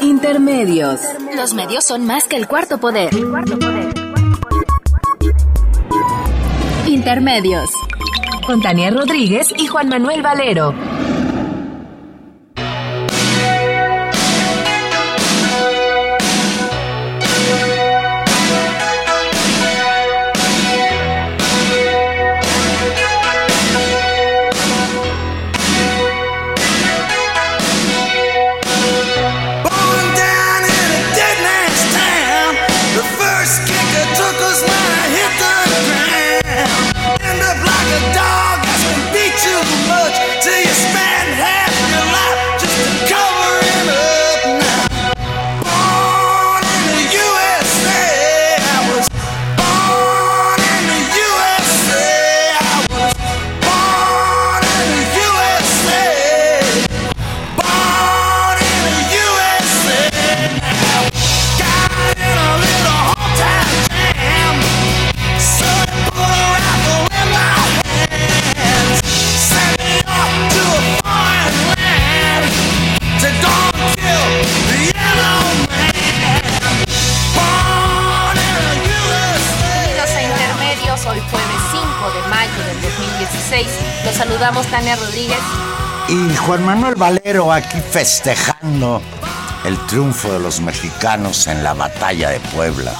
Intermedios. Los medios son más que el cuarto poder. Intermedios. Con Tania Rodríguez y Juan Manuel Valero. Valero aquí festejando el triunfo de los mexicanos en la batalla de Puebla.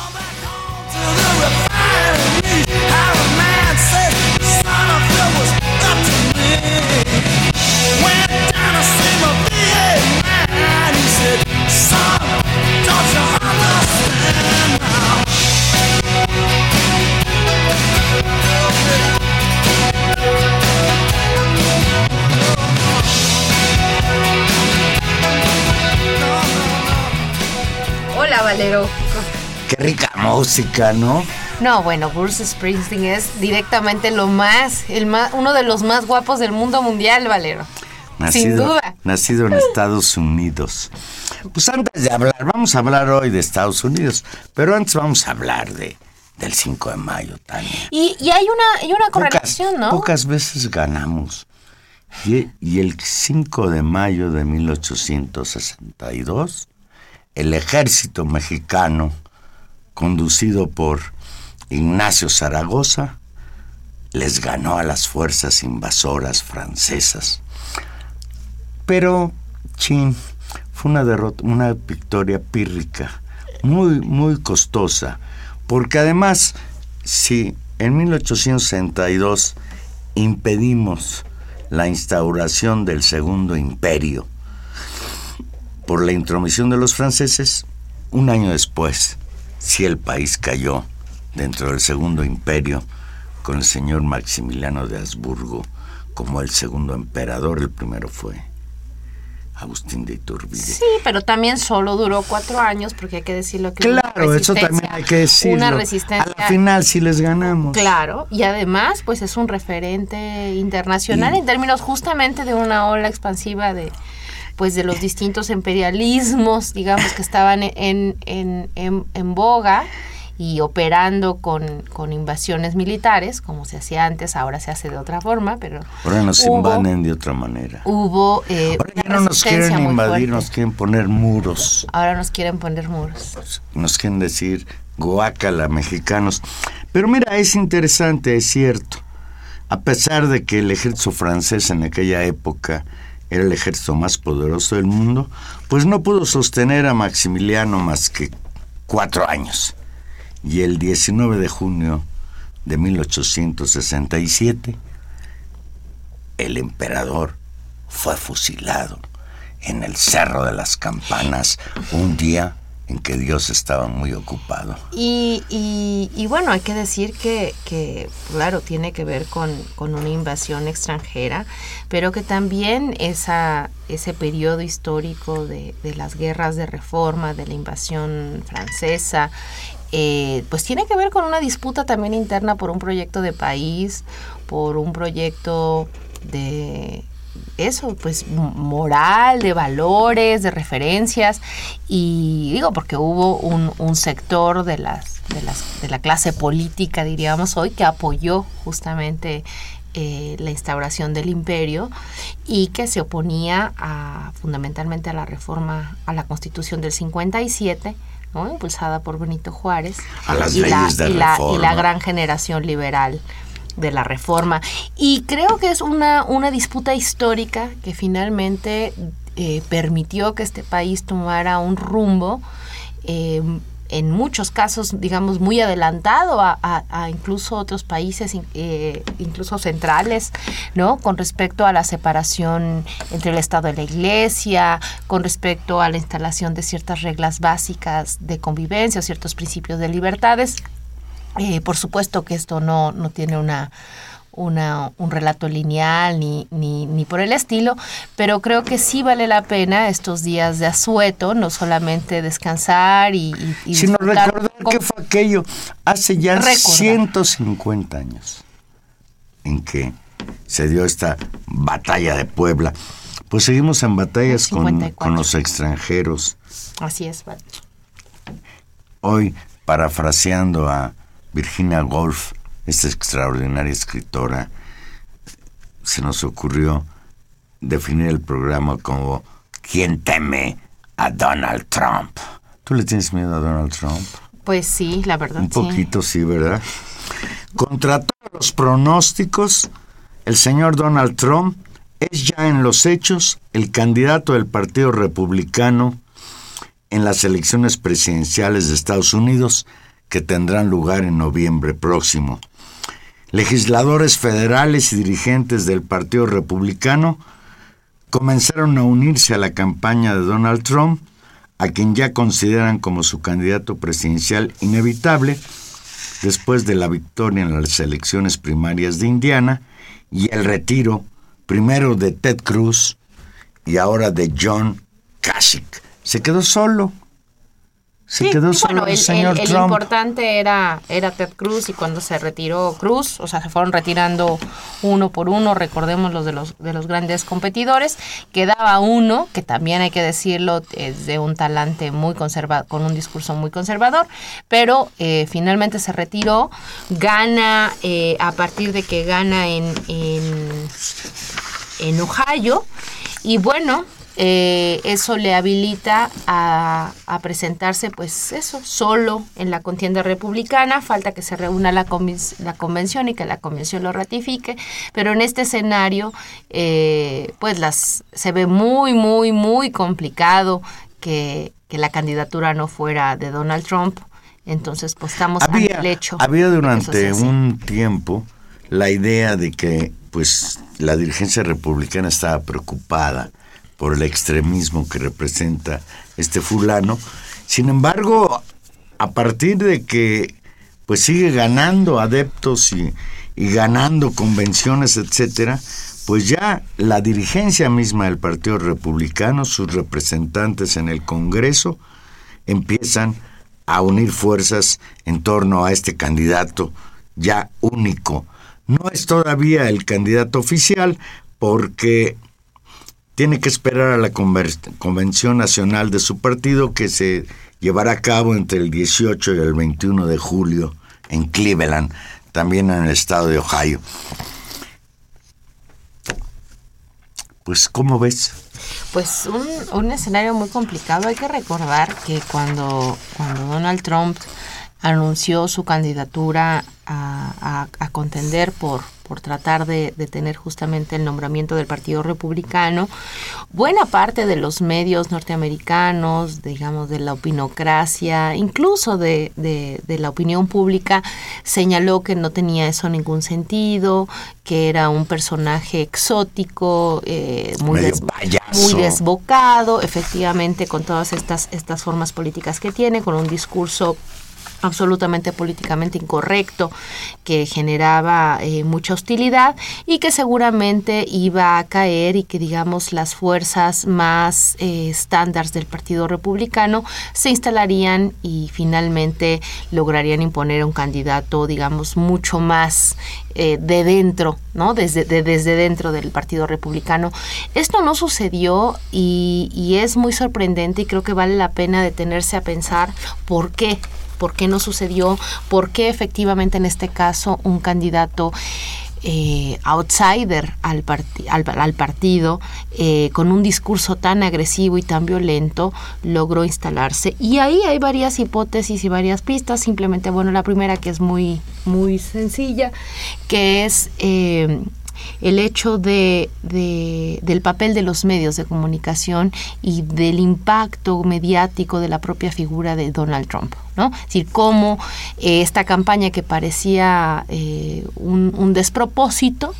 Qué rica música, ¿no? No, bueno, Bruce Springsteen es directamente lo más, el más, uno de los más guapos del mundo mundial, Valero. Sin duda. Nacido en Estados Unidos. Pues antes de hablar, vamos a hablar hoy de Estados Unidos, pero antes vamos a hablar de, del 5 de mayo, Tania. Y, hay una, y una correlación, ¿no? Pocas veces ganamos. Y, y el 5 de mayo de 1862 el ejército mexicano, conducido por Ignacio Zaragoza, les ganó a las fuerzas invasoras francesas. Pero, chin, fue una derrota, una victoria pírrica, muy, muy costosa, porque además, si en 1862 impedimos la instauración del Segundo Imperio, por la intromisión de los franceses, un año después, si el país cayó dentro del Segundo Imperio con el señor Maximiliano de Habsburgo como el segundo emperador, el primero fue Agustín de Iturbide. Sí, pero también solo duró cuatro años, porque hay que decirlo que Claro, eso también hay que decirlo. Una resistencia. A la final sí les ganamos. Claro, y además, pues es un referente internacional en términos justamente de una ola expansiva de, pues de los distintos imperialismos, digamos, que estaban en, en, en, boga y operando con, con, invasiones militares, como se hacía antes, ahora se hace de otra forma, pero... Ahora nos invaden de otra manera. Hubo... Eh, ahora ya no nos quieren invadir, nos quieren poner muros. Ahora nos quieren poner muros. Nos quieren decir guácala, mexicanos. Pero mira, es interesante, es cierto. A pesar de que el ejército francés en aquella época era el ejército más poderoso del mundo, pues no pudo sostener a Maximiliano más que cuatro años. Y el 19 de junio de 1867, el emperador fue fusilado en el Cerro de las Campanas un día que Dios estaba muy ocupado. Y, y, bueno, hay que decir que, que claro, tiene que ver con, con, una invasión extranjera, pero que también esa, ese periodo histórico de, de las guerras de reforma, de la invasión francesa, eh, pues tiene que ver con una disputa también interna por un proyecto de país, por un proyecto de eso, pues moral, de valores, de referencias, y digo, porque hubo un, un sector de, las, de, las, de la clase política, diríamos hoy, que apoyó justamente eh, la instauración del imperio y que se oponía a, fundamentalmente a la reforma a la constitución del 57 ¿no? impulsada por Benito Juárez las y, la, de y la- y reforma. la gran generación liberal de la reforma y creo que es una, una disputa histórica que finalmente eh, permitió que este país tomara un rumbo eh, en muchos casos, digamos, muy adelantado a, incluso otros países, eh, incluso centrales, ¿no? Con respecto a la separación entre el Estado y la Iglesia, con respecto a la instalación de ciertas reglas básicas de convivencia, ciertos principios de libertades. Eh, por supuesto que esto no, no tiene una, una, un relato lineal ni, ni, ni por el estilo, pero creo que sí vale la pena estos días de asueto, no solamente descansar y, y, y Sino recordar qué fue aquello hace ya Recordar. 150 años en que se dio esta batalla de Puebla. Pues seguimos en batallas con, 54. con los extranjeros. Así es. Hoy, parafraseando a Virginia Woolf, esta extraordinaria escritora, se nos ocurrió definir el programa como ¿Quién teme a Donald Trump? ¿Tú le tienes miedo a Donald Trump? Pues sí, la verdad. Un sí. poquito, sí, ¿verdad? Contra todos los pronósticos, el señor Donald Trump es ya en los hechos el candidato del Partido Republicano en las elecciones presidenciales de Estados Unidos que tendrán lugar en noviembre próximo. Legisladores federales y dirigentes del Partido Republicano comenzaron a unirse a la campaña de Donald Trump, a quien ya consideran como su candidato presidencial inevitable, después de la victoria en las elecciones primarias de Indiana y el retiro primero de Ted Cruz y ahora de John Kasich. Se quedó solo. Se Sí, quedó solo bueno, el, el, señor el- el Trump. importante era, era Ted Cruz y cuando se retiró Cruz, o sea, se fueron retirando uno por uno, recordemos los de los, de los grandes competidores, quedaba uno, que también hay que decirlo, es de un talante muy conservador, con un discurso muy conservador, pero eh, finalmente se retiró, gana eh, a partir de que gana en, en, en Ohio. Y bueno, eh, eso le habilita a, a presentarse, pues eso, solo en la contienda republicana. Falta que se reúna la, conven- la convención y que la convención lo ratifique. Pero en este escenario, eh, pues las se ve muy, muy, muy complicado que, que la candidatura no fuera de Donald Trump. Entonces, pues estamos había, el hecho. había durante un tiempo la idea de que pues la dirigencia republicana estaba preocupada por el extremismo que representa este fulano. Sin embargo, a partir de que pues sigue ganando adeptos y, y ganando convenciones, etcétera, pues ya la dirigencia misma del Partido Republicano, sus representantes en el Congreso, empiezan a unir fuerzas en torno a este candidato ya único. No es todavía el candidato oficial porque tiene que esperar a la convención nacional de su partido que se llevará a cabo entre el 18 y el 21 de julio en Cleveland, también en el estado de Ohio. Pues, ¿cómo ves? Pues un, escenario muy complicado. Hay que recordar que cuando, cuando Donald Trump anunció su candidatura a contender por, por tratar de, de tener justamente el nombramiento del Partido Republicano, buena parte de los medios norteamericanos, digamos, de la opinocracia, incluso de, de- de la opinión pública, señaló que no tenía eso ningún sentido, que era un personaje exótico, eh, muy, des- muy desbocado, efectivamente, con todas estas, estas formas políticas que tiene, con un discurso absolutamente políticamente incorrecto que generaba eh, mucha hostilidad y que seguramente iba a caer y que digamos las fuerzas más eh, estándares del Partido Republicano se instalarían y finalmente lograrían imponer un candidato digamos mucho más eh, de dentro, ¿no? Desde, de- desde dentro del Partido Republicano. Esto no sucedió y, y es muy sorprendente y creo que vale la pena detenerse a pensar por qué por qué no sucedió, por qué efectivamente en este caso un candidato eh, outsider al, partido, eh, con un discurso tan agresivo y tan violento, logró instalarse. Y ahí hay varias hipótesis y varias pistas. Simplemente, bueno, la primera que es muy, muy sencilla, que es el hecho de, del papel de los medios de comunicación y del impacto mediático de la propia figura de Donald Trump. ¿no? Es decir, cómo eh, esta campaña que parecía eh, un despropósito,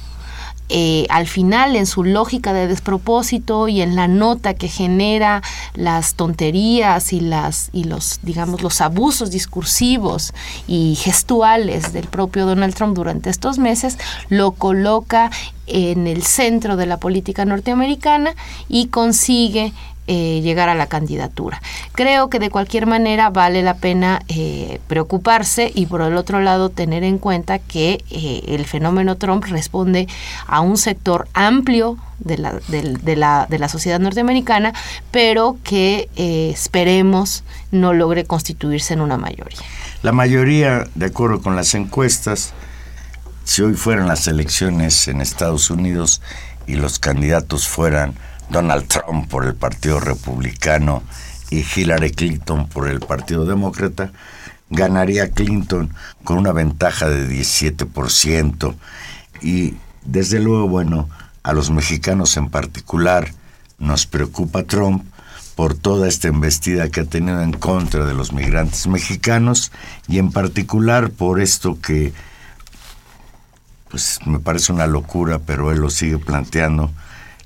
eh, al final en su lógica de despropósito y en la nota que genera las tonterías y las y los digamos los abusos discursivos y gestuales del propio Donald Trump durante estos meses lo coloca en el centro de la política norteamericana y consigue eh, llegar a la candidatura. Creo que de cualquier manera vale la pena eh, preocuparse y por el otro lado tener en cuenta que eh, el fenómeno Trump responde a un sector amplio de la, de, la, de la sociedad norteamericana, pero que esperemos no logre constituirse en una mayoría. La mayoría, de acuerdo con las encuestas, si hoy fueran las elecciones en Estados Unidos y los candidatos fueran Donald Trump por el Partido Republicano y Hillary Clinton por el Partido Demócrata, ganaría Clinton con una ventaja de 17%. Y desde luego, bueno, a los mexicanos en particular nos preocupa Trump por toda esta embestida que ha tenido en contra de los migrantes mexicanos y en particular por esto que pues me parece una locura, pero él lo sigue planteando,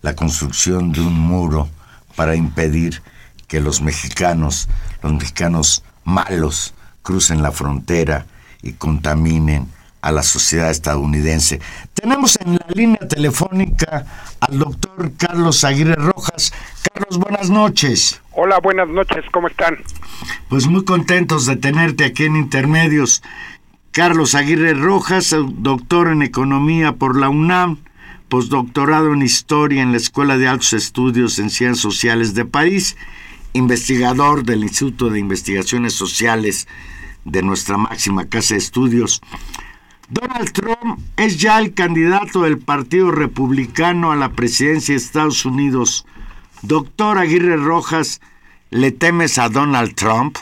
la construcción de un muro para impedir que los mexicanos, los mexicanos malos, crucen la frontera y contaminen a la sociedad estadounidense. Tenemos en la línea telefónica al doctor Carlos Aguirre Rojas. Carlos, buenas noches. Hola, buenas noches, ¿cómo están? Pues muy contentos de tenerte aquí en Intermedios. Carlos Aguirre Rojas, doctor en Economía por la UNAM, postdoctorado en Historia en la Escuela de Altos Estudios en Ciencias Sociales de París, investigador del Instituto de Investigaciones Sociales de nuestra máxima casa de estudios. Donald Trump es ya el candidato del Partido Republicano a la presidencia de Estados Unidos. Doctor Aguirre Rojas, ¿le temes a Donald Trump?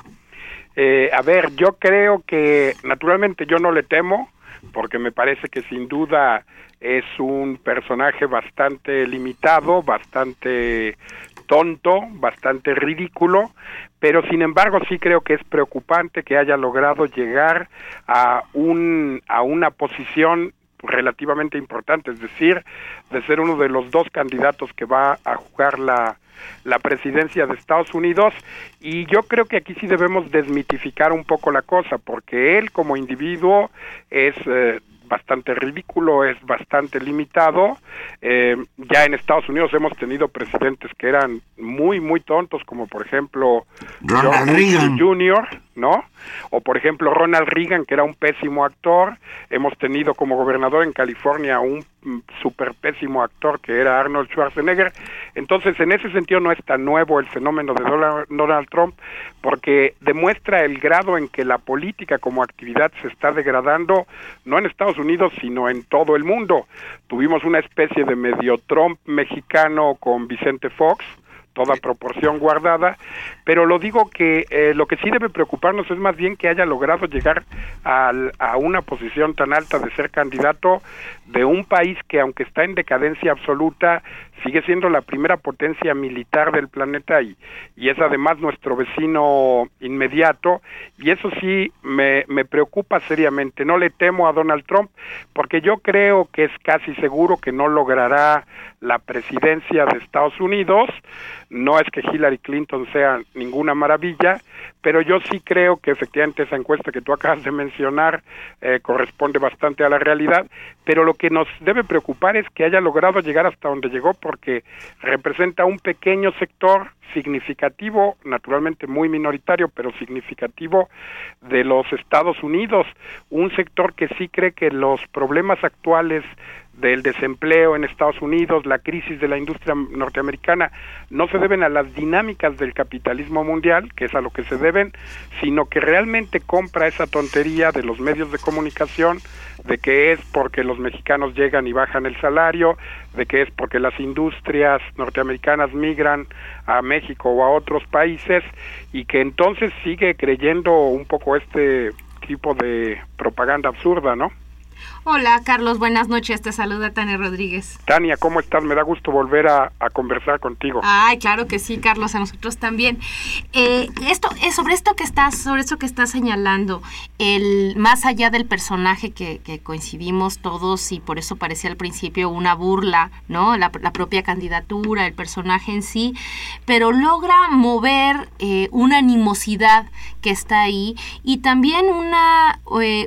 Eh, a ver, yo creo que naturalmente yo no le temo, porque me parece que sin duda es un personaje bastante limitado, bastante tonto, bastante ridículo, pero sin embargo sí creo que es preocupante que haya logrado llegar a un a una posición relativamente importante, es decir, de ser uno de los dos candidatos que va a jugar la la presidencia de Estados Unidos. Y yo creo que aquí sí debemos desmitificar un poco la cosa porque él como individuo es eh, bastante ridículo, es bastante limitado. Eh, ya en Estados Unidos hemos tenido presidentes que eran muy, muy tontos, como por ejemplo Ronald Reagan Jr., ¿no? O por ejemplo Ronald Reagan, que era un pésimo actor. Hemos tenido como gobernador en California un mm, super pésimo actor que era Arnold Schwarzenegger. Entonces, en ese sentido no es tan nuevo el fenómeno de Donald Trump, porque demuestra el grado en que la política como actividad se está degradando, no en Estados Unidos, sino en todo el mundo. Tuvimos una especie de medio Trump mexicano con Vicente Fox, toda proporción guardada, pero lo digo que eh, lo que sí debe preocuparnos es más bien que haya logrado llegar a una posición tan alta de ser candidato de un país que aunque está en decadencia absoluta, sigue siendo la primera potencia militar del planeta y, y es además nuestro vecino inmediato y eso sí me, me preocupa seriamente. No le temo a Donald Trump porque yo creo que es casi seguro que no logrará la presidencia de Estados Unidos. No es que Hillary Clinton sea ninguna maravilla, pero yo sí creo que efectivamente esa encuesta que tú acabas de mencionar eh, corresponde bastante a la realidad, pero lo que nos debe preocupar es que haya logrado llegar hasta donde llegó porque representa un pequeño sector significativo, naturalmente muy minoritario, pero significativo de los Estados Unidos, un sector que sí cree que los problemas actuales del desempleo en Estados Unidos, la crisis de la industria norteamericana, no se deben a las dinámicas del capitalismo mundial, que es a lo que se deben, sino que realmente compra esa tontería de los medios de comunicación, de que es porque los mexicanos llegan y bajan el salario, de que es porque las industrias norteamericanas migran a México o a otros países y que entonces sigue creyendo un poco este tipo de propaganda absurda, ¿no? Hola, Carlos, buenas noches. Te saluda Tania Rodríguez. Tania, ¿cómo estás? Me da gusto volver a, conversar contigo. Ay, claro que sí, Carlos, a nosotros también. Eh, esto, es eh, sobre esto que estás, sobre esto que estás señalando, el más allá del personaje que, coincidimos todos y por eso parecía al principio una burla, ¿no? La, propia candidatura, el personaje en sí, pero logra mover eh, una animosidad que está ahí y también una,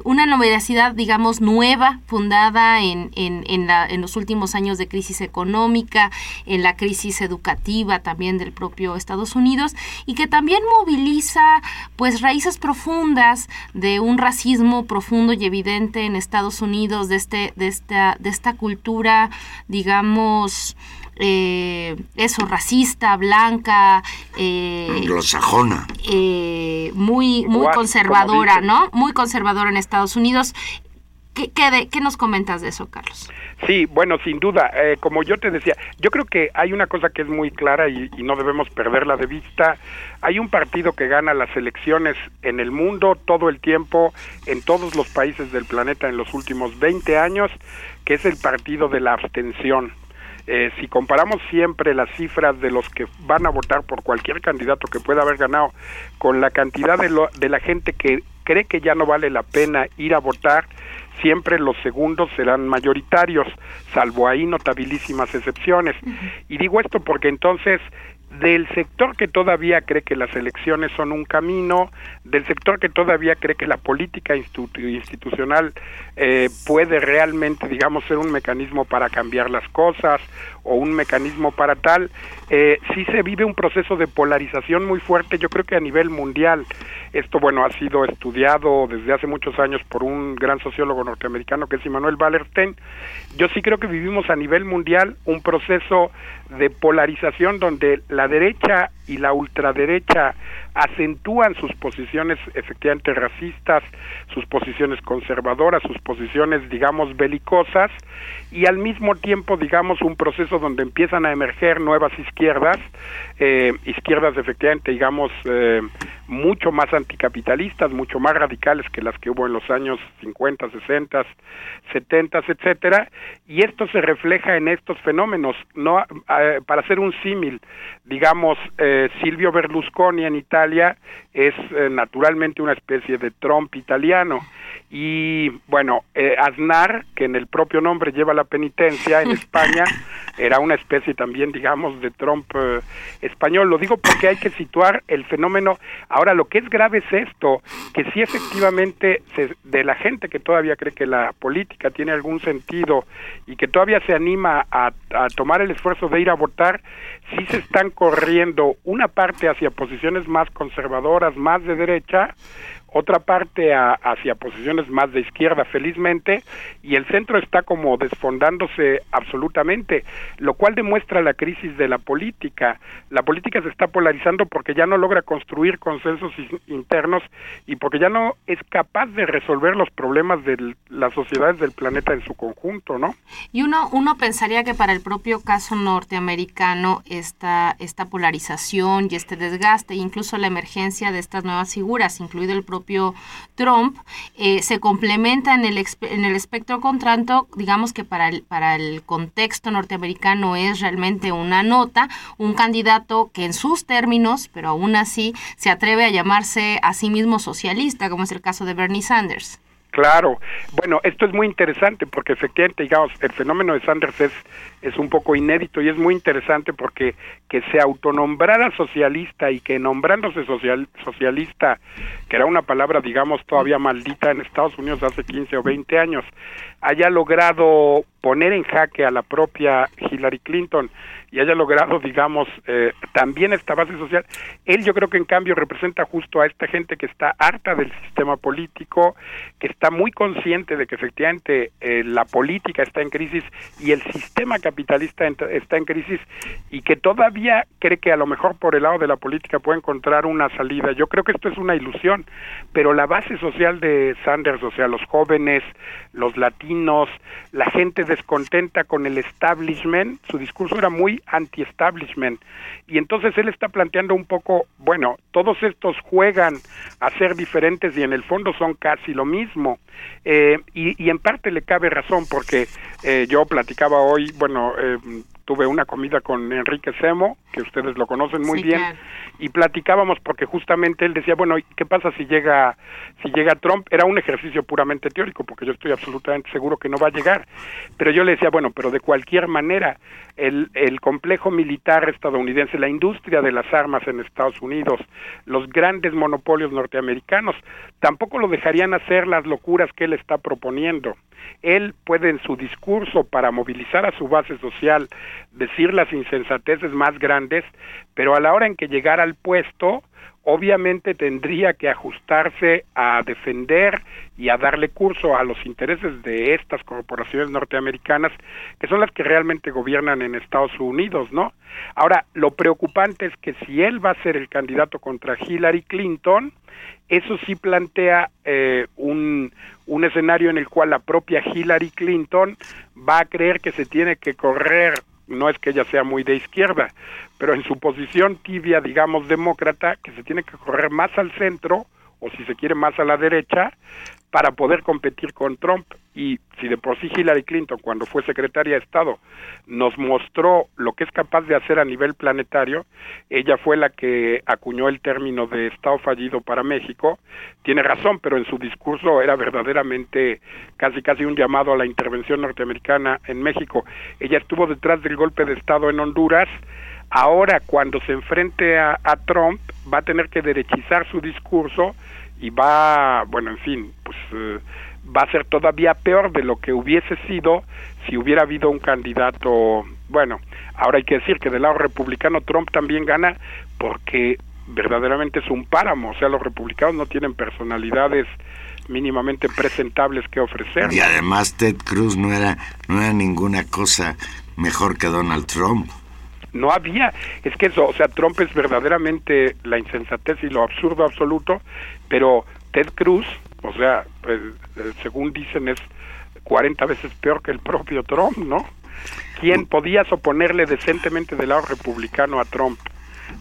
una novedad, digamos, nueva fundada en, en, los últimos años de crisis económica, en la crisis educativa también del propio Estados Unidos y que también moviliza pues raíces profundas de un racismo profundo y evidente en Estados Unidos, de, este, de, esta, de esta cultura, digamos, eh, eso, racista, blanca, eh, anglosajona, eh, muy, muy conservadora, ¿no? Muy conservadora en Estados Unidos ¿Qué, nos comentas de eso, Carlos? Sí, bueno, sin duda, eh, como yo te decía, yo creo que hay una cosa que es muy clara y, no debemos perderla de vista. Hay un partido que gana las elecciones en el mundo todo el tiempo, en todos los países del planeta en los últimos 20 años, que es el partido de la abstención. Eh, si comparamos siempre las cifras de los que van a votar por cualquier candidato que pueda haber ganado con la cantidad de, de la gente que cree que ya no vale la pena ir a votar, siempre los segundos serán mayoritarios, salvo ahí notabilísimas excepciones. Y digo esto porque entonces del sector que todavía cree que las elecciones son un camino, del sector que todavía cree que la política institucional eh, puede realmente, digamos, ser un mecanismo para cambiar las cosas o un mecanismo para tal, eh, sí se vive un proceso de polarización muy fuerte, yo creo que a nivel mundial. Esto, bueno, ha sido estudiado desde hace muchos años por un gran sociólogo norteamericano que es Immanuel Wallerstein. Yo sí creo que vivimos a nivel mundial un proceso de polarización donde la derecha y la ultraderecha acentúan sus posiciones efectivamente racistas, sus posiciones conservadoras, sus posiciones, digamos, belicosas, y al mismo tiempo, digamos, un proceso donde empiezan a emerger nuevas izquierdas, eh, izquierdas efectivamente, digamos, eh, mucho más anticapitalistas, mucho más radicales que las que hubo en los años 50, 60, 70, etcétera, y esto se refleja en estos fenómenos, no eh, para hacer un símil, digamos, Silvio Berlusconi en Italia es naturalmente una especie de Trump italiano y bueno, eh, Aznar, que en el propio nombre lleva la penitencia en España, era una especie también, digamos, de Trump eh, español. Lo digo porque hay que situar el fenómeno. Ahora, lo que es grave es esto, que si efectivamente de la gente que todavía cree que la política tiene algún sentido y que todavía se anima a, a tomar el esfuerzo de ir a votar, sí se están corriendo una parte hacia posiciones más conservadoras, más de derecha, otra parte hacia posiciones más de izquierda, felizmente, y el centro está como desfondándose absolutamente, lo cual demuestra la crisis de la política. La política se está polarizando porque ya no logra construir consensos internos y porque ya no es capaz de resolver los problemas de las sociedades del planeta en su conjunto, ¿no? Y uno, uno pensaría que para el propio caso norteamericano esta, esta polarización y este desgaste, incluso la emergencia de estas nuevas figuras, incluido el propio Trump, eh, se complementa en el, en el espectro contrario, digamos que para el, para el contexto norteamericano es realmente una nota, un candidato que en sus términos, pero aún así, se atreve a llamarse a sí mismo socialista, como es el caso de Bernie Sanders. Claro, bueno, esto es muy interesante porque efectivamente, digamos, el fenómeno de Sanders es, es un poco inédito y es muy interesante porque que se autonombrara socialista y que nombrándose social, socialista, que era una palabra, digamos, todavía maldita en Estados Unidos hace 15 o 20 años, haya logrado poner en jaque a la propia Hillary Clinton y haya logrado, digamos, eh, también esta base social. Él yo creo que en cambio representa justo a esta gente que está harta del sistema político, que está muy consciente de que efectivamente eh, la política está en crisis y el sistema capitalista está en crisis y que todavía cree que a lo mejor por el lado de la política puede encontrar una salida. Yo creo que esto es una ilusión, pero la base social de Sanders, o sea, los jóvenes, los latinos, la gente descontenta con el establishment, su discurso era muy anti-establishment. Y entonces él está planteando un poco, bueno, todos estos juegan a ser diferentes y en el fondo son casi lo mismo. Eh, y, en parte le cabe razón porque eh, yo platicaba hoy, bueno, eh, tuve una comida con Enrique Semo, que ustedes lo conocen muy bien, y platicábamos porque justamente él decía, bueno, ¿qué pasa si llega si llega Trump? Era un ejercicio puramente teórico, porque yo estoy absolutamente seguro que no va a llegar. Pero yo le decía, bueno, pero de cualquier manera, el, el complejo militar estadounidense, la industria de las armas en Estados Unidos, los grandes monopolios norteamericanos, tampoco lo dejarían hacer las locuras que él está proponiendo. Él puede en su discurso para movilizar a su base social decir las insensateces más grandes, pero a la hora en que llegara al puesto, obviamente tendría que ajustarse a defender y a darle curso a los intereses de estas corporaciones norteamericanas que son las que realmente gobiernan en Estados Unidos, ¿no? Ahora, lo preocupante es que si él va a ser el candidato contra Hillary Clinton, eso sí plantea eh, un, un escenario en el cual la propia Hillary Clinton va a creer que se tiene que correr, no es que ella sea muy de izquierda, pero en su posición tibia, digamos, demócrata, que se tiene que correr más al centro, o si se quiere más a la derecha, para poder competir con Trump. Y si de por sí Hillary Clinton, cuando fue secretaria de Estado, nos mostró lo que es capaz de hacer a nivel planetario, ella fue la que acuñó el término de Estado fallido para México. Tiene razón, pero en su discurso era verdaderamente casi casi un llamado a la intervención norteamericana en México. Ella estuvo detrás del golpe de Estado en Honduras. Ahora, cuando se enfrente a, a Trump, va a tener que derechizar su discurso y va, bueno, en fin, pues eh, va a ser todavía peor de lo que hubiese sido si hubiera habido un candidato, bueno, ahora hay que decir que del lado republicano Trump también gana porque verdaderamente es un páramo, o sea, los republicanos no tienen personalidades mínimamente presentables que ofrecer. Y además Ted Cruz no era no era ninguna cosa mejor que Donald Trump no había, es que eso, o sea, Trump es verdaderamente la insensatez y lo absurdo absoluto, pero Ted Cruz, o sea, pues, eh, según dicen es 40 veces peor que el propio Trump, ¿no? ¿Quién podía oponerle decentemente del lado republicano a Trump?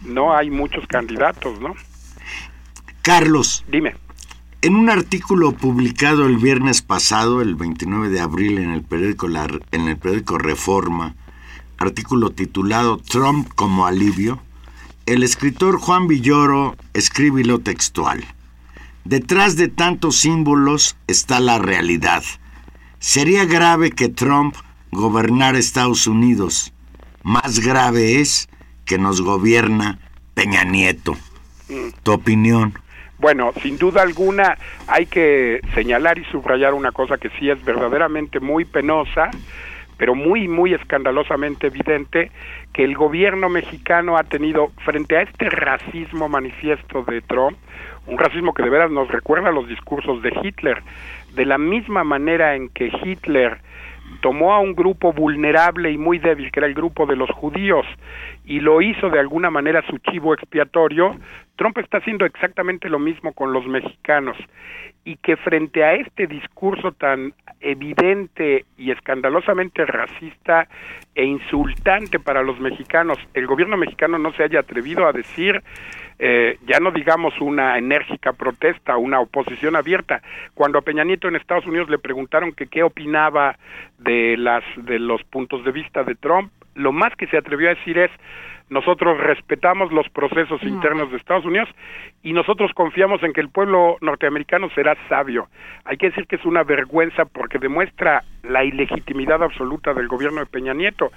No hay muchos candidatos, ¿no? Carlos. Dime. En un artículo publicado el viernes pasado, el 29 de abril, en el periódico, la, en el periódico Reforma, artículo titulado Trump como alivio, el escritor Juan Villoro escribe lo textual. Detrás de tantos símbolos está la realidad. Sería grave que Trump gobernara Estados Unidos. Más grave es que nos gobierna Peña Nieto. ¿Tu opinión? Bueno, sin duda alguna hay que señalar y subrayar una cosa que sí es verdaderamente muy penosa, pero muy, muy escandalosamente evidente que el gobierno mexicano ha tenido frente a este racismo manifiesto de Trump, un racismo que de veras nos recuerda a los discursos de Hitler, de la misma manera en que Hitler tomó a un grupo vulnerable y muy débil, que era el grupo de los judíos, y lo hizo de alguna manera su chivo expiatorio, Trump está haciendo exactamente lo mismo con los mexicanos. Y que frente a este discurso tan evidente y escandalosamente racista e insultante para los mexicanos, el gobierno mexicano no se haya atrevido a decir, eh, ya no digamos una enérgica protesta, una oposición abierta. Cuando a Peña Nieto en Estados Unidos le preguntaron que qué opinaba de las de los puntos de vista de Trump, lo más que se atrevió a decir es nosotros respetamos los procesos internos de Estados Unidos y nosotros confiamos en que el pueblo norteamericano será sabio. Hay que decir que es una vergüenza porque demuestra la ilegitimidad absoluta del gobierno de Peña Nieto.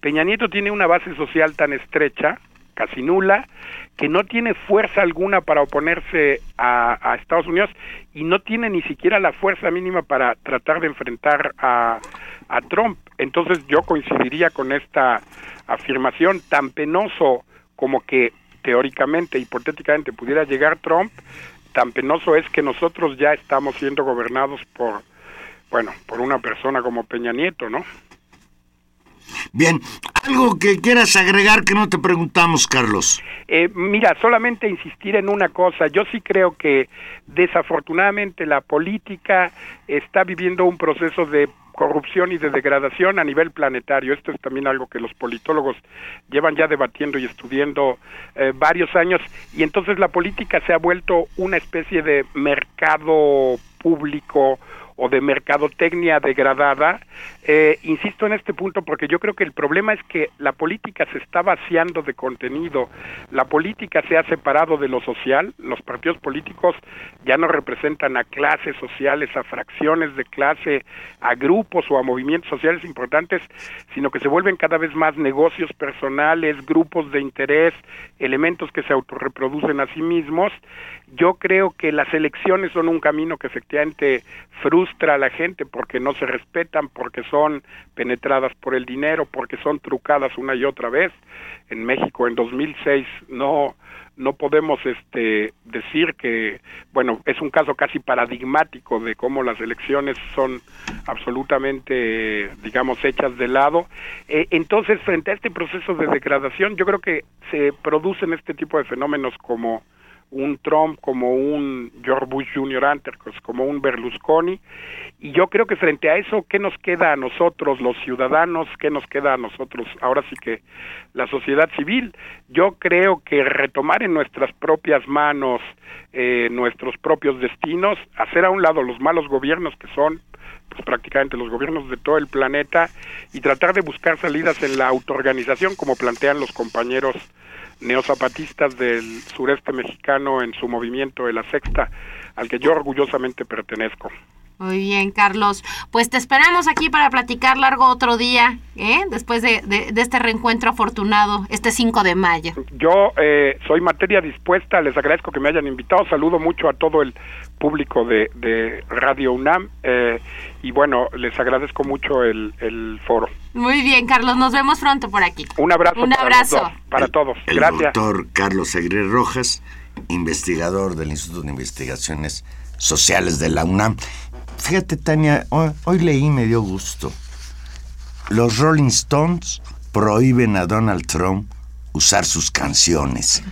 Peña Nieto tiene una base social tan estrecha, casi nula, que no tiene fuerza alguna para oponerse a, a, Estados Unidos y no tiene ni siquiera la fuerza mínima para tratar de enfrentar a, a Trump. Entonces yo coincidiría con esta afirmación tan penoso como que teóricamente, hipotéticamente pudiera llegar Trump, tan penoso es que nosotros ya estamos siendo gobernados por, bueno, por una persona como Peña Nieto, ¿no? Bien, algo que quieras agregar que no te preguntamos, Carlos. Eh, mira, solamente insistir en una cosa. Yo sí creo que desafortunadamente la política está viviendo un proceso de corrupción y de degradación a nivel planetario. Esto es también algo que los politólogos llevan ya debatiendo y estudiando eh, varios años y entonces la política se ha vuelto una especie de mercado público o de mercadotecnia degradada. Eh, insisto en este punto porque yo creo que el problema es que la política se está vaciando de contenido, la política se ha separado de lo social, los partidos políticos ya no representan a clases sociales, a fracciones de clase, a grupos o a movimientos sociales importantes, sino que se vuelven cada vez más negocios personales, grupos de interés, elementos que se autorreproducen a sí mismos. Yo creo que las elecciones son un camino que efectivamente frustra a la gente porque no se respetan, porque son penetradas por el dinero, porque son trucadas una y otra vez. En México en 2006 no no podemos este decir que bueno es un caso casi paradigmático de cómo las elecciones son absolutamente digamos hechas de lado eh, entonces frente a este proceso de degradación yo creo que se producen este tipo de fenómenos como un Trump, como un George Bush Jr. antes, como un Berlusconi. Y yo creo que frente a eso, ¿qué nos queda a nosotros, los ciudadanos? ¿Qué nos queda a nosotros, ahora sí que la sociedad civil? Yo creo que retomar en nuestras propias manos eh, nuestros propios destinos, hacer a un lado los malos gobiernos que son pues prácticamente los gobiernos de todo el planeta y tratar de buscar salidas en la autoorganización como plantean los compañeros neozapatistas del sureste mexicano en su movimiento de la sexta, al que yo orgullosamente pertenezco. Muy bien, Carlos. Pues te esperamos aquí para platicar largo otro día, ¿eh? después de, este reencuentro afortunado, este 5 de mayo. Yo eh, soy materia dispuesta, les agradezco que me hayan invitado, saludo mucho a todo el público de, Radio UNAM eh, y bueno, les agradezco mucho el, foro. Muy bien, Carlos, nos vemos pronto por aquí. Un abrazo. Un abrazo. para todos. El doctor Carlos Segre Rojas, investigador del Instituto de Investigaciones Sociales de la UNAM. Fíjate, Tania, hoy, leí y me dio gusto. Los Rolling Stones prohíben a Donald Trump usar sus canciones.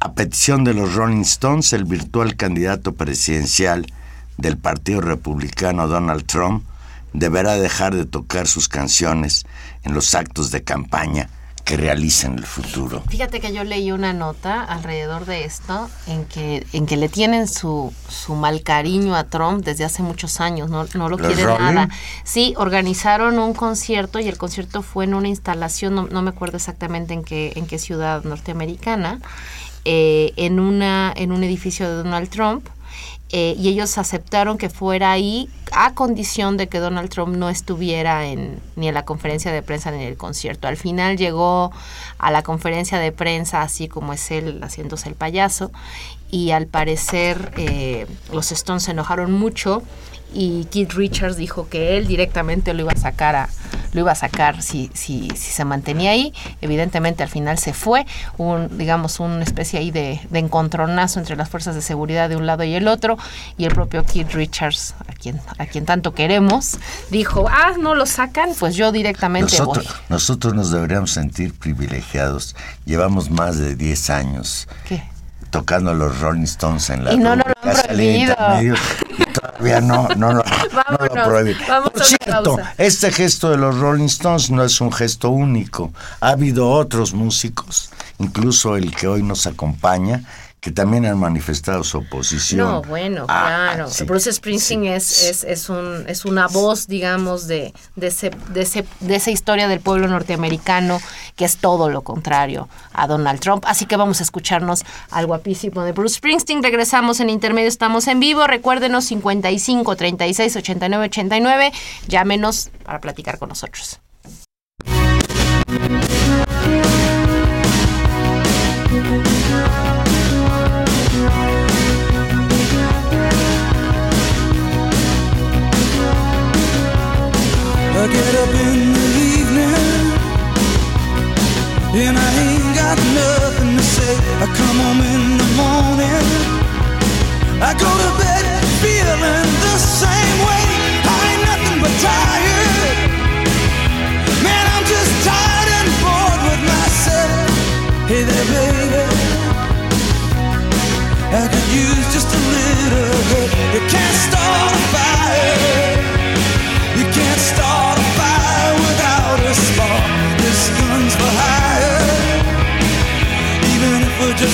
A petición de los Rolling Stones, el virtual candidato presidencial del Partido Republicano Donald Trump deberá dejar de tocar sus canciones en los actos de campaña que realiza en el futuro. Fíjate que yo leí una nota alrededor de esto en que, en que le tienen su, su mal cariño a Trump desde hace muchos años, no, no lo quieren nada. Sí, organizaron un concierto y el concierto fue en una instalación, no, no me acuerdo exactamente en qué, en qué ciudad norteamericana, eh, en, una, en un edificio de Donald Trump eh, y ellos aceptaron que fuera ahí a condición de que Donald Trump no estuviera en, ni en la conferencia de prensa ni en el concierto. Al final llegó a la conferencia de prensa así como es él haciéndose el payaso y al parecer eh, los Stones se enojaron mucho y Keith Richards dijo que él directamente lo iba a sacar a, lo iba a sacar si, si, si se mantenía ahí. Evidentemente al final se fue, un, digamos, una especie ahí de, de, encontronazo entre las fuerzas de seguridad de un lado y el otro, y el propio Keith Richards, a quien, a quien tanto queremos, dijo, ah, no lo sacan, pues yo directamente nosotros, voy. Nosotros nos deberíamos sentir privilegiados. Llevamos más de 10 años. ¿Qué? tocando los Rolling Stones en la y no, no prohibido. y no, no, no, no lo prohíben. Por cierto, este gesto de los Rolling Stones no es un gesto único. Ha habido otros músicos, incluso el que hoy nos acompaña, que también han manifestado su oposición. No, bueno, ah, claro. Bruce Springsteen es, es, es, un, es una voz, digamos, de, de, ese, de, ese, de esa historia del pueblo norteamericano que es todo lo contrario a Donald Trump. Así que vamos a escucharnos al guapísimo de Bruce Springsteen. Regresamos en intermedio, estamos en vivo. Recuérdenos 55 36 89 89. Llámenos para platicar con nosotros.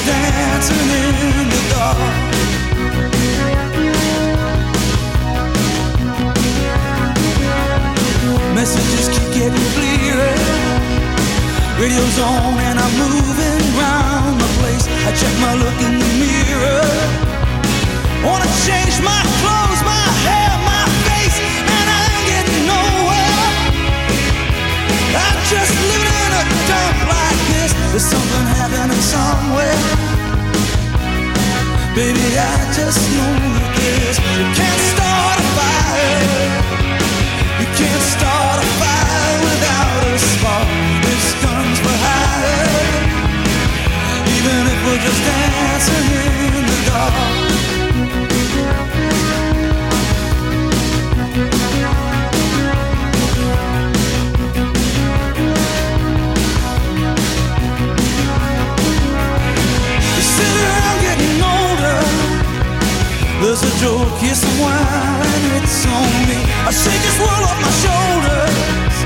Dancing in the dark. Messages keep getting clearer. Radio's on and I'm the place. I check my look in the mirror. Wanna change my clothes, my hair, There's something happening somewhere. Baby, I just know that this. You can't start a fire. You can't start a fire without a spark. This gun's for hire. Even if we're just dancing in the dark. Here's some wine, it's on me. I shake this world off my shoulders.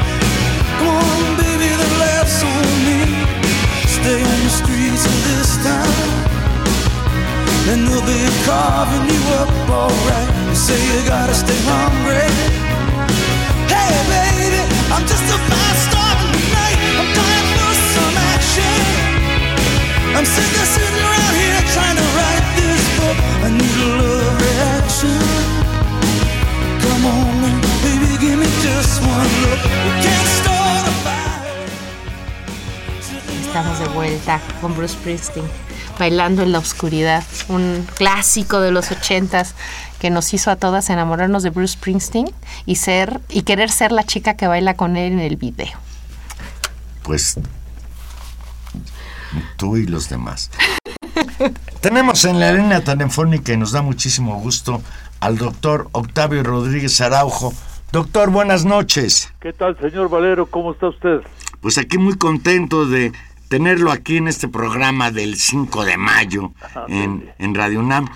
Come on, baby, the laughs on me. Stay on the streets of this town. Then they'll be carving you up alright. You say you gotta stay hungry. Hey, baby, I'm just about starting tonight. I'm dying for some action. I'm of sitting around here trying to write this book. I need a love Estamos de vuelta con Bruce Springsteen, bailando en la oscuridad, un clásico de los ochentas que nos hizo a todas enamorarnos de Bruce Springsteen y ser y querer ser la chica que baila con él en el video. Pues tú y los demás. Tenemos en la línea telefónica y nos da muchísimo gusto al doctor Octavio Rodríguez Araujo. Doctor, buenas noches. ¿Qué tal, señor Valero? ¿Cómo está usted? Pues aquí muy contento de tenerlo aquí en este programa del 5 de mayo en, en Radio UNAM.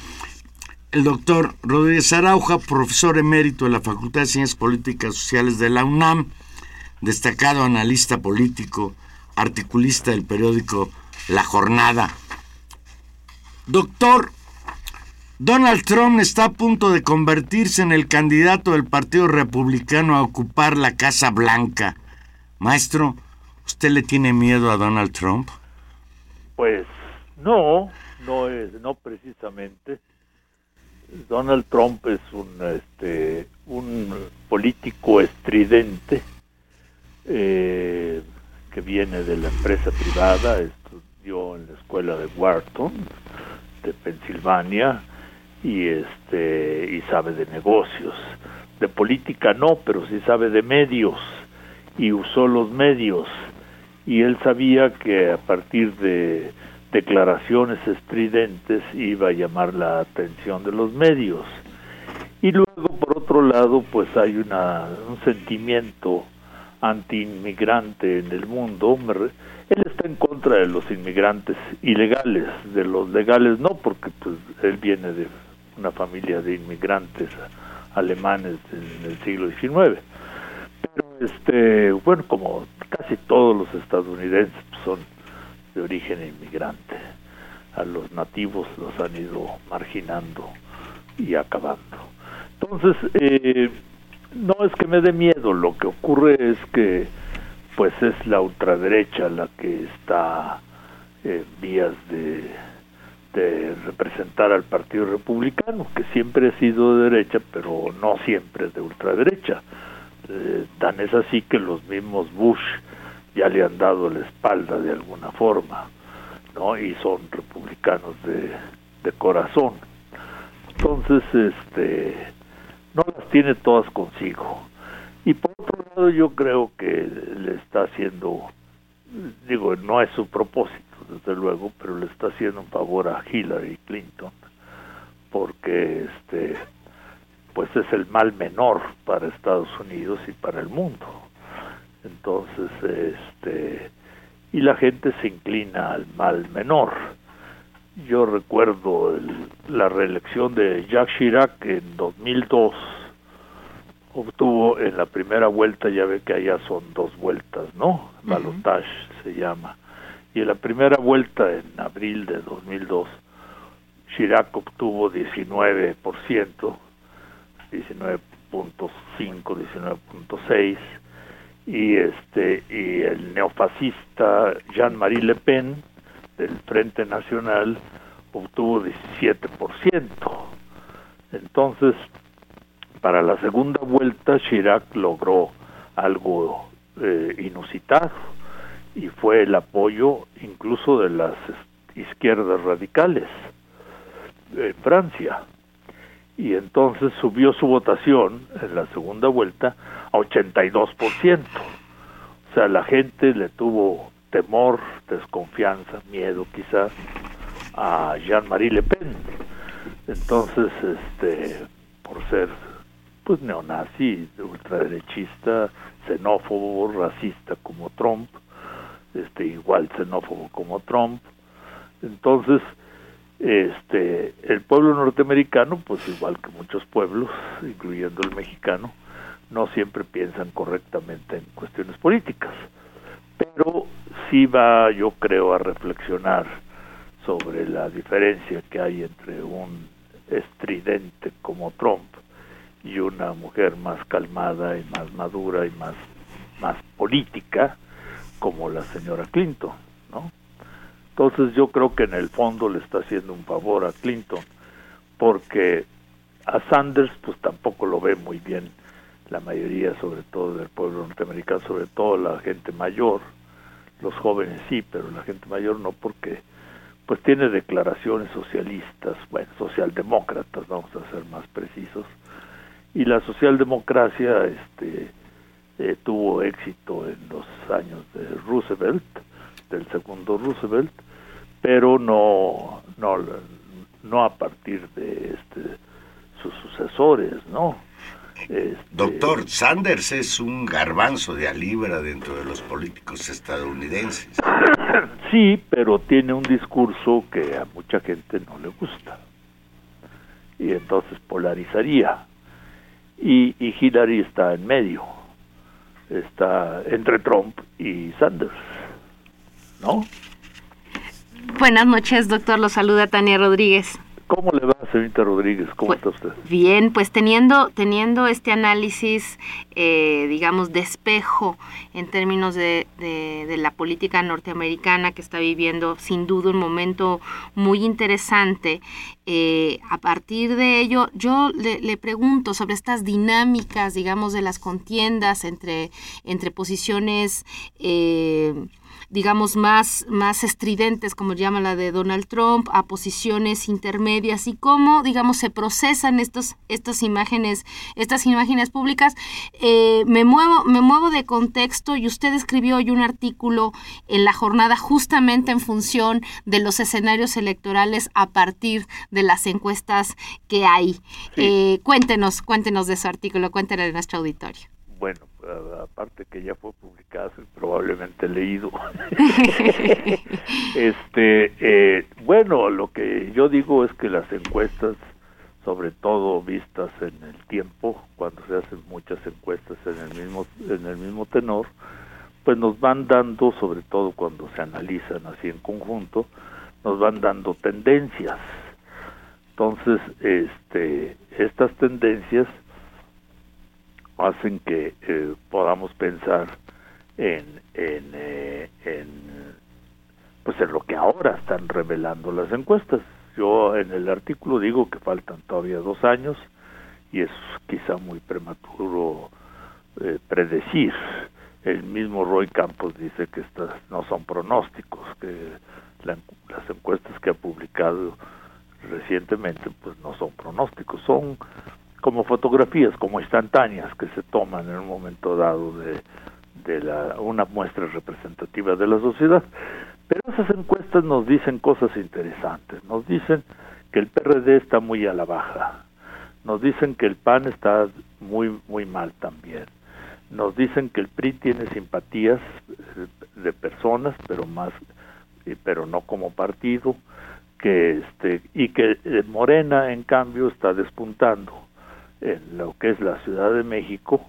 El doctor Rodríguez Arauja, profesor emérito de la Facultad de Ciencias Políticas Sociales de la UNAM, destacado analista político, articulista del periódico La Jornada. Doctor, Donald Trump está a punto de convertirse en el candidato del Partido Republicano a ocupar la Casa Blanca. Maestro, ¿usted le tiene miedo a Donald Trump? Pues no, no es, no precisamente. Donald Trump es un, este, un político estridente eh, que viene de la empresa privada, estudió en la escuela de Wharton de Pensilvania y este y sabe de negocios. De política no, pero sí sabe de medios y usó los medios y él sabía que a partir de declaraciones estridentes iba a llamar la atención de los medios. Y luego, por otro lado, pues hay una, un sentimiento anti-inmigrante en el mundo. Me Él está en contra de los inmigrantes ilegales, de los legales no, porque pues él viene de una familia de inmigrantes alemanes en el siglo XIX. Pero este, bueno, como casi todos los estadounidenses pues, son de origen inmigrante, a los nativos los han ido marginando y acabando. Entonces, eh, no es que me dé miedo, lo que ocurre es que pues es la ultraderecha la que está en vías de, representar al Partido Republicano, que siempre ha sido de derecha, pero no siempre de ultraderecha. Eh, tan es así que los mismos Bush ya le han dado la espalda de alguna forma, ¿no? Y son republicanos de, de corazón. Entonces, este, no las tiene todas consigo. Y por otro lado, yo creo que le está haciendo, digo, no es su propósito, desde luego, pero le está haciendo un favor a Hillary Clinton, porque este, pues es el mal menor para Estados Unidos y para el mundo. Entonces, este, y la gente se inclina al mal menor. yo recuerdo la reelección de Jacques Chirac en 2002 obtuvo en la primera vuelta, ya ve que allá son dos vueltas, ¿no? Balotage se llama. Y en la primera vuelta, en abril de 2002, Chirac obtuvo 19%, 19.5, 19.6, y este y el neofascista Jean-Marie Le Pen del Frente Nacional obtuvo 17%. Entonces, para la segunda vuelta Chirac logró algo eh, inusitado y fue el apoyo incluso de las izquierdas radicales en Francia. Y entonces subió su votación en la segunda vuelta a 82%. O sea, la gente le tuvo temor, desconfianza, miedo quizás a Jean-Marie Le Pen. Entonces, este, por ser pues neonazi, ultraderechista, xenófobo, racista como Trump, este igual xenófobo como Trump. Entonces, este el pueblo norteamericano, pues igual que muchos pueblos, incluyendo el mexicano, no siempre piensan correctamente en cuestiones políticas, pero sí va, yo creo, a reflexionar sobre la diferencia que hay entre un estridente como Trump y una mujer más calmada y más madura y más, más política como la señora Clinton, ¿no? Entonces yo creo que en el fondo le está haciendo un favor a Clinton porque a Sanders pues tampoco lo ve muy bien la mayoría sobre todo del pueblo norteamericano, sobre todo la gente mayor, los jóvenes sí, pero la gente mayor no porque pues tiene declaraciones socialistas, bueno, socialdemócratas, vamos a ser más precisos, y la socialdemocracia este, eh, tuvo éxito en los años de Roosevelt, del segundo Roosevelt, pero no, no, no a partir de este, sus sucesores, ¿no? Este, Doctor, Sanders es un garbanzo de alibra dentro de los políticos estadounidenses. Sí, pero tiene un discurso que a mucha gente no le gusta. Y entonces polarizaría y, y Hillary está en medio, está entre Trump y Sanders, ¿no? Buenas noches, doctor. Lo saluda Tania Rodríguez. ¿Cómo le va, señorita Rodríguez? ¿Cómo pues, está usted? Bien, pues teniendo, teniendo este análisis, eh, digamos, de espejo en términos de, de, la política norteamericana que está viviendo sin duda un momento muy interesante, eh, a partir de ello, yo le, le, pregunto sobre estas dinámicas, digamos, de las contiendas entre, entre posiciones... Eh, digamos, más, más estridentes, como llama la de Donald Trump, a posiciones intermedias y cómo, digamos, se procesan estos, estas imágenes, estas imágenes públicas. Eh, me, muevo, me muevo de contexto y usted escribió hoy un artículo en la jornada justamente en función de los escenarios electorales a partir de las encuestas que hay. Eh, cuéntenos, cuéntenos de su artículo, cuéntenos de nuestro auditorio bueno, aparte que ya fue publicado y probablemente leído. este, eh, bueno, lo que yo digo es que las encuestas, sobre todo vistas en el tiempo, cuando se hacen muchas encuestas en el mismo en el mismo tenor, pues nos van dando, sobre todo cuando se analizan así en conjunto, nos van dando tendencias. Entonces, este, estas tendencias hacen que eh, podamos pensar en, en, eh, en, pues en lo que ahora están revelando las encuestas. Yo en el artículo digo que faltan todavía dos años y es quizá muy prematuro eh, predecir. El mismo Roy Campos dice que estas no son pronósticos, que las encuestas que ha publicado recientemente pues no son pronósticos, son como fotografías, como instantáneas que se toman en un momento dado de, de la, una muestra representativa de la sociedad. Pero esas encuestas nos dicen cosas interesantes, nos dicen que el PRD está muy a la baja, nos dicen que el PAN está muy muy mal también, nos dicen que el PRI tiene simpatías de personas, pero más pero no como partido, que este y que eh, Morena en cambio está despuntando en lo que es la Ciudad de México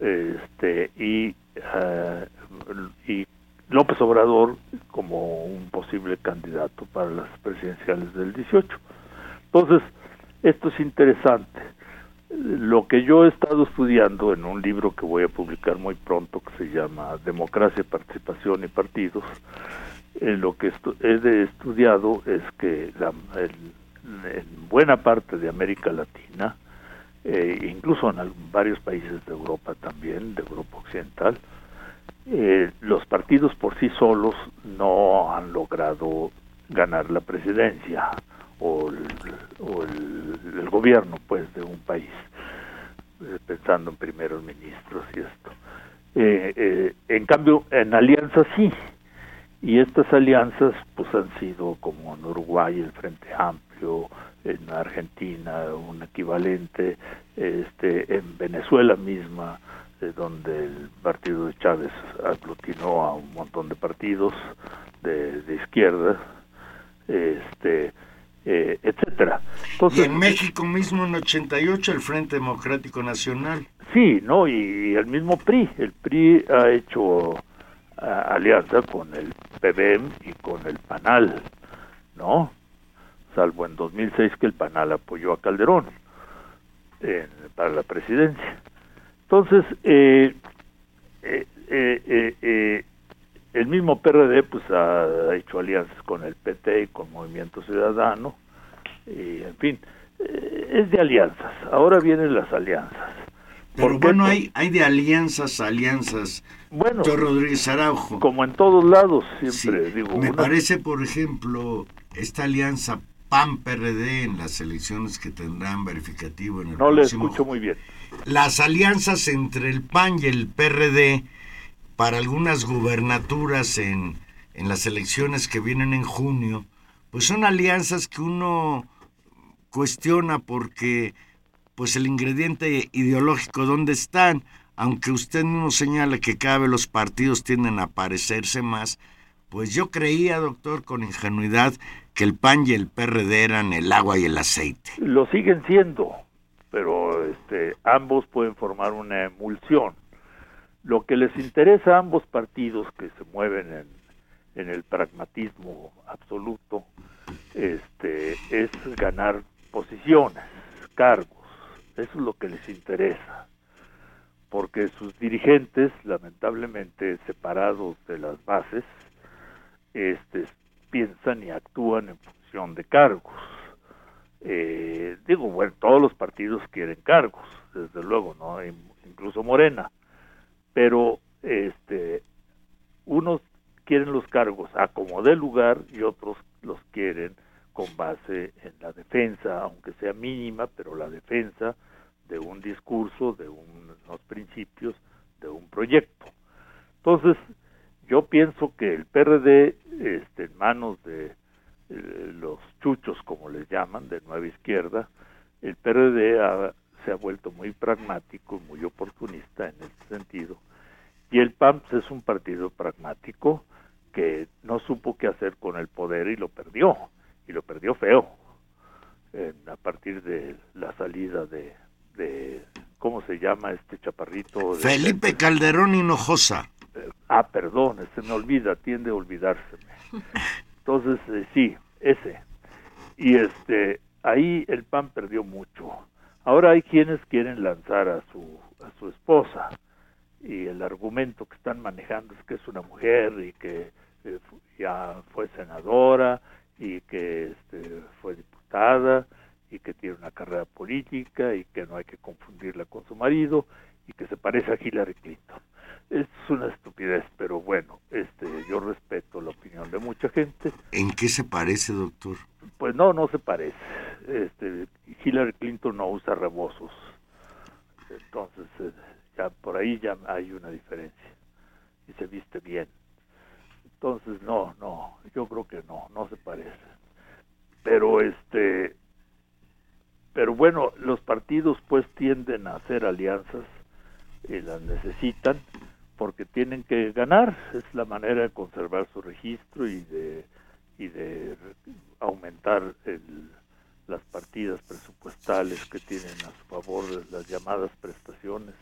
este y eh, y López Obrador como un posible candidato para las presidenciales del 18. Entonces, esto es interesante. Lo que yo he estado estudiando en un libro que voy a publicar muy pronto que se llama Democracia, Participación y Partidos, en lo que he estudiado es que la, en buena parte de América Latina, eh, incluso en varios países de Europa también, de Europa Occidental, eh, los partidos por sí solos no han logrado ganar la presidencia o el, gobierno pues de un país eh, pensando en primeros ministros y esto. Eh, en cambio en alianzas sí y estas alianzas pues han sido como en Uruguay el Frente Amplio en Argentina un equivalente este en Venezuela misma donde el partido de Chávez aglutinó a un montón de partidos de, izquierda, este, eh, etcétera. y en México mismo en 88 el Frente Democrático Nacional. Sí, no, y, el mismo PRI, el PRI ha hecho alianza con el PBM y con el PANAL, ¿no? Salvo en 2006 que el PANAL apoyó a Calderón para la presidencia. Entonces, eh, eh, eh, el mismo PRD pues ha hecho alianzas con el PT y con Movimiento Ciudadano, y en fin, es de alianzas. Ahora vienen las alianzas. Pero bueno, hay, hay de alianzas, alianzas. Bueno, Rodríguez Araujo. Como en todos lados, siempre digo. Me parece, por ejemplo, esta alianza PAN-PRD en las elecciones que tendrán verificativo en el No le escucho muy bien. Las alianzas entre el PAN y el PRD para algunas gubernaturas en, en las elecciones que vienen en junio, pues son alianzas que uno cuestiona porque pues el ingrediente ideológico dónde están, aunque usted mismo señala que cada vez los partidos tienden a parecerse más, pues yo creía, doctor, con ingenuidad, que el PAN y el PRD eran el agua y el aceite. Lo siguen siendo pero este, ambos pueden formar una emulsión. Lo que les interesa a ambos partidos que se mueven en, en el pragmatismo absoluto este, es ganar posiciones, cargos. Eso es lo que les interesa. Porque sus dirigentes, lamentablemente separados de las bases, este, piensan y actúan en función de cargos eh, digo, bueno, todos los partidos quieren cargos, desde luego, ¿no? Incluso Morena, pero este, unos quieren los cargos a como de lugar y otros los quieren con base en la defensa, aunque sea mínima, pero la defensa de un discurso, de unos principios, de un proyecto. Entonces, yo pienso que el PRD, este, en manos de eh, los chuchos, como les llaman, de nueva izquierda, el PRD se ha vuelto muy pragmático, muy oportunista en este sentido, y el pues, es un partido pragmático que no supo qué hacer con el poder y lo perdió, y lo perdió feo, a partir de la salida de, de, ¿cómo se llama este chaparrito? Felipe Calderón Hinojosa. Eh, ah, perdón, se me olvida, tiende a olvidárseme. Entonces, eh, sí, ese. Y este, ahí el PAN perdió mucho. Ahora hay quienes quieren lanzar a su, a su esposa y el argumento que están manejando es que es una mujer y que eh, ya fue senadora y que este, fue diputada y que tiene una carrera política y que no hay que confundirla con su marido y que se parece a Hillary Clinton es una estupidez, pero bueno, este, yo respeto la opinión de mucha gente. ¿En qué se parece, doctor? Pues no, no se parece. Este, Hillary Clinton no usa rebozos, entonces eh, ya por ahí ya hay una diferencia y se viste bien. Entonces no, no, yo creo que no, no se parece. Pero este, pero bueno, los partidos pues tienden a hacer alianzas y las necesitan porque tienen que ganar, es la manera de conservar su registro y de, y de aumentar las partidas presupuestales que tienen a su favor las llamadas prestaciones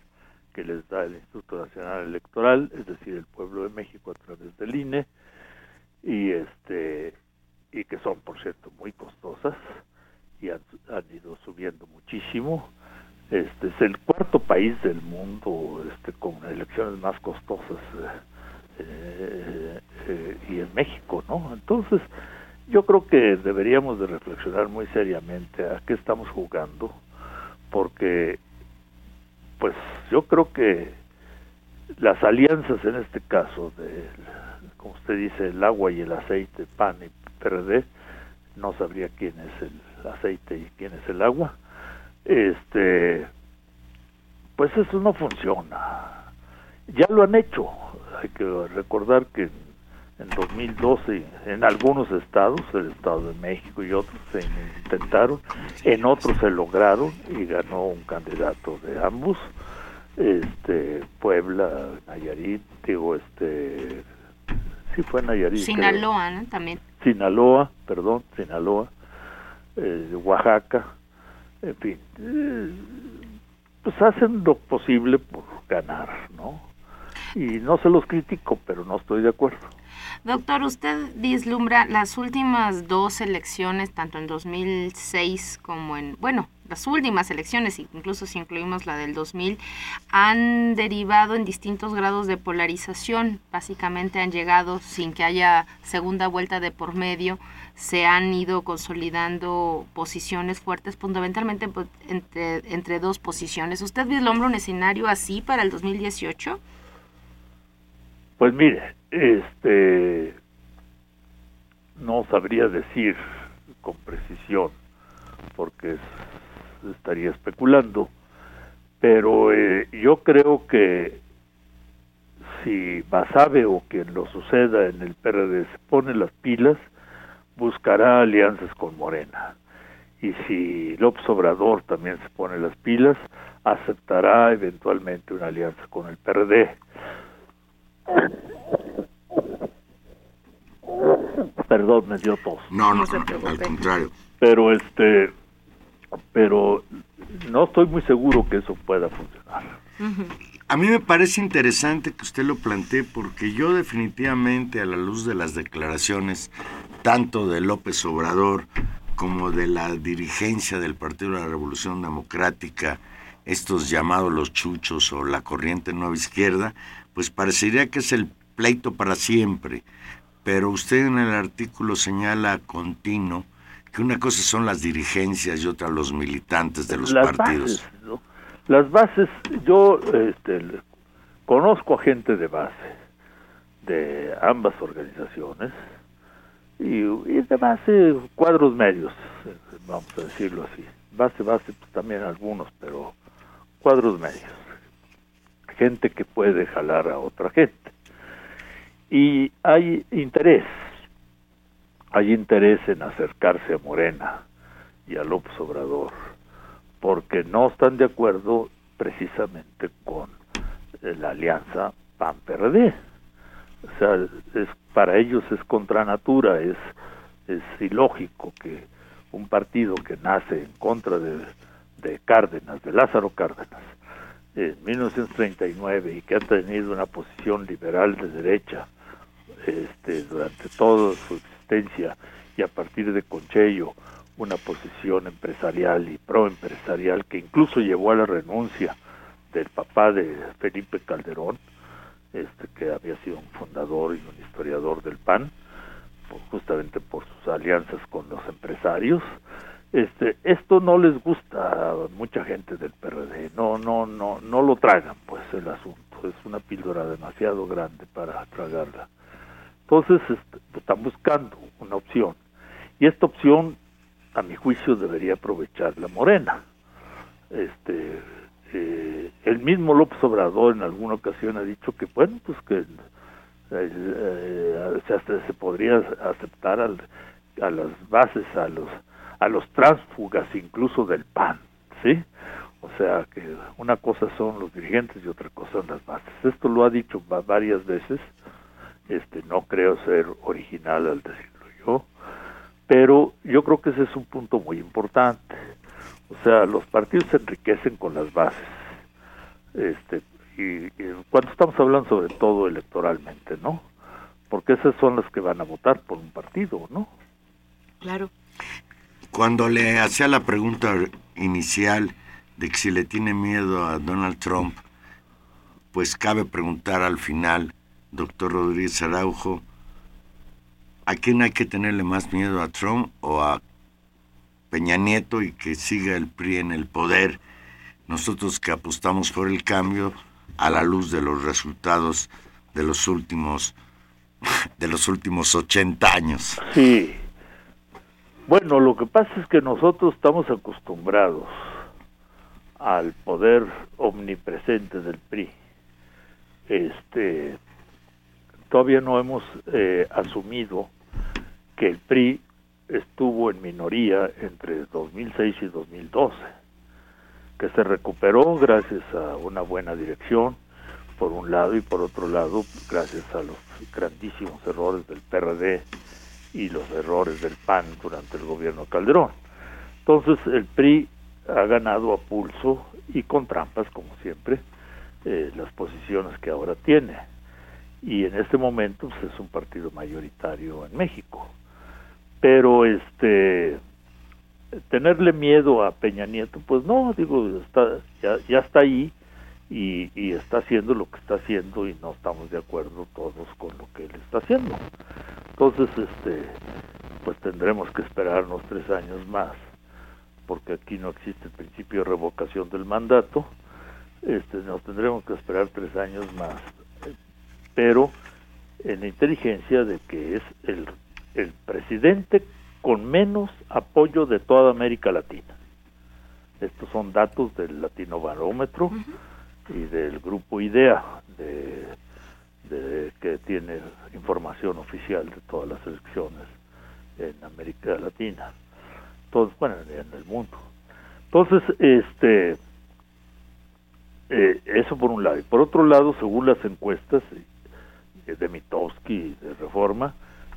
que les da el Instituto Nacional Electoral, es decir, el pueblo de México a través del INE, y este y que son por cierto muy costosas y han, ido subiendo muchísimo. Este es el cuarto país del mundo este con elecciones más costosas eh, eh, y en México, ¿no? Entonces yo creo que deberíamos de reflexionar muy seriamente a qué estamos jugando, porque pues yo creo que las alianzas en este caso de como usted dice el agua y el aceite pan y PRD no sabría quién es el aceite y quién es el agua este pues eso no funciona ya lo han hecho hay que recordar que en 2012 en algunos estados, el Estado de México y otros se intentaron, en otros se lograron y ganó un candidato de ambos, este Puebla, Nayarit, digo este sí fue Nayarit. Sinaloa, ¿no? También. Sinaloa, perdón, Sinaloa, eh, Oaxaca, en fin, eh, pues hacen lo posible por ganar, ¿no? Y no se los critico, pero no estoy de acuerdo. Doctor, usted vislumbra las últimas dos elecciones, tanto en 2006 como en, bueno, las últimas elecciones, incluso si incluimos la del 2000, han derivado en distintos grados de polarización. Básicamente han llegado sin que haya segunda vuelta de por medio, se han ido consolidando posiciones fuertes, fundamentalmente pues, entre, entre dos posiciones. ¿Usted vislumbra un escenario así para el 2018? Pues mire, este no sabría decir con precisión porque estaría especulando, pero eh, yo creo que si Basabe o quien lo suceda en el PRD se pone las pilas, buscará alianzas con Morena. Y si López Obrador también se pone las pilas, aceptará eventualmente una alianza con el PRD. Perdón, me dio tos. No, no, al contrario. Pero este, pero no estoy muy seguro que eso pueda funcionar. A mí me parece interesante que usted lo plantee porque yo definitivamente a la luz de las declaraciones tanto de López Obrador como de la dirigencia del Partido de la Revolución Democrática, estos llamados los chuchos o la corriente nueva izquierda, pues parecería que es el pleito para siempre. Pero usted en el artículo señala continuo que una cosa son las dirigencias y otra los militantes de los partidos. Las bases, yo este, conozco a gente de base de ambas organizaciones y, es de base cuadros medios, vamos a decirlo así. Base, base, pues también algunos, pero cuadros medios gente que puede jalar a otra gente. Y hay interés, hay interés en acercarse a Morena y a López Obrador, porque no están de acuerdo precisamente con la alianza PAN-PRD. O sea, es, para ellos es contra natura, es, es ilógico que un partido que nace en contra de, de Cárdenas, de Lázaro Cárdenas, en 1939 y que ha tenido una posición liberal de derecha este, durante toda su existencia y a partir de Conchello una posición empresarial y proempresarial que incluso llevó a la renuncia del papá de Felipe Calderón, este que había sido un fundador y un historiador del PAN, justamente por sus alianzas con los empresarios, este esto no les gusta a mucha gente del PRD no no no no lo tragan pues el asunto. Es una píldora demasiado grande para tragarla. Entonces están buscando una opción. Y esta opción a mi juicio debería aprovechar la Morena. Este eh, el mismo López Obrador en alguna ocasión ha dicho que bueno pues que eh, eh, se, se podría aceptar al, a las bases a los a los tránsfugas incluso del PAN, ¿sí? O sea que una cosa son los dirigentes y otra cosa son las bases. Esto lo ha dicho varias veces, este no creo ser original al decirlo yo. pero yo creo que ese es un punto muy importante. O sea, los partidos se enriquecen con las bases. Este, y, cuando estamos hablando sobre todo electoralmente, ¿no? Porque esas son las que van a votar por un partido, ¿no? Claro. Cuando le hacía la pregunta inicial de que si le tiene miedo a Donald Trump, pues cabe preguntar al final, doctor Rodríguez Araujo, ¿a quién hay que tenerle más miedo, a Trump o a Peña Nieto y que siga el PRI en el poder? Nosotros que apostamos por el cambio a la luz de los resultados de los últimos de los últimos 80 años. Sí. Bueno, lo que pasa es que nosotros estamos acostumbrados al poder omnipresente del PRI. Este, todavía no hemos eh, asumido que el PRI estuvo en minoría entre 2006 y 2012, que se recuperó gracias a una buena dirección, por un lado, y por otro lado, gracias a los grandísimos errores del PRD y los errores del PAN durante el gobierno Calderón. Entonces, el PRI ha ganado a pulso y con trampas, como siempre, eh, las posiciones que ahora tiene. Y en este momento pues, es un partido mayoritario en México. Pero este tenerle miedo a Peña Nieto, pues no, digo, está, ya, ya está ahí y, y, está haciendo lo que está haciendo y no estamos de acuerdo todos con lo que él está haciendo. Entonces, este, pues tendremos que esperarnos tres años más porque aquí no existe el principio de revocación del mandato, este, nos tendremos que esperar tres años más, pero en la inteligencia de que es el, el presidente con menos apoyo de toda América Latina. Estos son datos del Latino Barómetro y del grupo IDEA, de, de, que tiene información oficial de todas las elecciones en América Latina bueno, en el mundo. Entonces, este, eh, eso por un lado. Y por otro lado, según las encuestas eh, de Mitowski de Reforma,